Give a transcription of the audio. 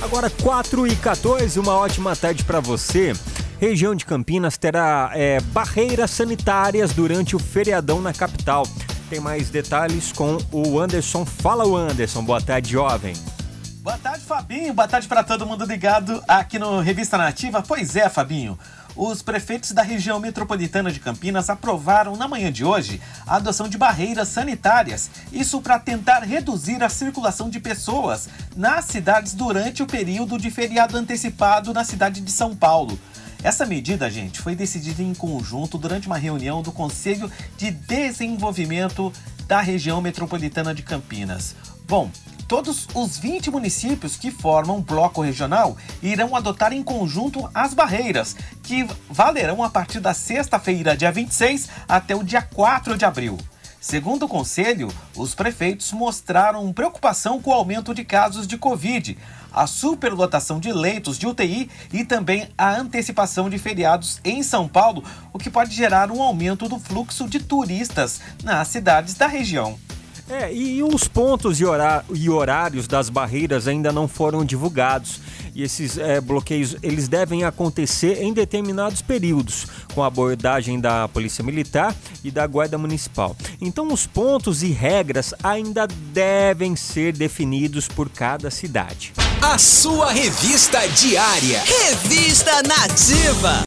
Agora 4 e 14, uma ótima tarde para você. Região de Campinas terá é, barreiras sanitárias durante o feriadão na capital. Tem mais detalhes com o Anderson. Fala, o Anderson. Boa tarde, jovem. Boa tarde, Fabinho. Boa tarde para todo mundo ligado aqui no Revista Nativa. Pois é, Fabinho os prefeitos da região metropolitana de Campinas aprovaram na manhã de hoje a adoção de barreiras sanitárias. Isso para tentar reduzir a circulação de pessoas nas cidades durante o período de feriado antecipado na cidade de São Paulo. Essa medida, gente, foi decidida em conjunto durante uma reunião do Conselho de Desenvolvimento da região metropolitana de Campinas. Bom, Todos os 20 municípios que formam o bloco regional irão adotar em conjunto as barreiras, que valerão a partir da sexta-feira, dia 26, até o dia 4 de abril. Segundo o Conselho, os prefeitos mostraram preocupação com o aumento de casos de Covid, a superlotação de leitos de UTI e também a antecipação de feriados em São Paulo, o que pode gerar um aumento do fluxo de turistas nas cidades da região. É, e os pontos e, horários das barreiras ainda não foram divulgados. E esses é, bloqueios eles devem acontecer em determinados períodos, com abordagem da Polícia Militar e da Guarda Municipal. Então, os pontos e regras ainda devem ser definidos por cada cidade. A sua revista diária. Revista Nativa.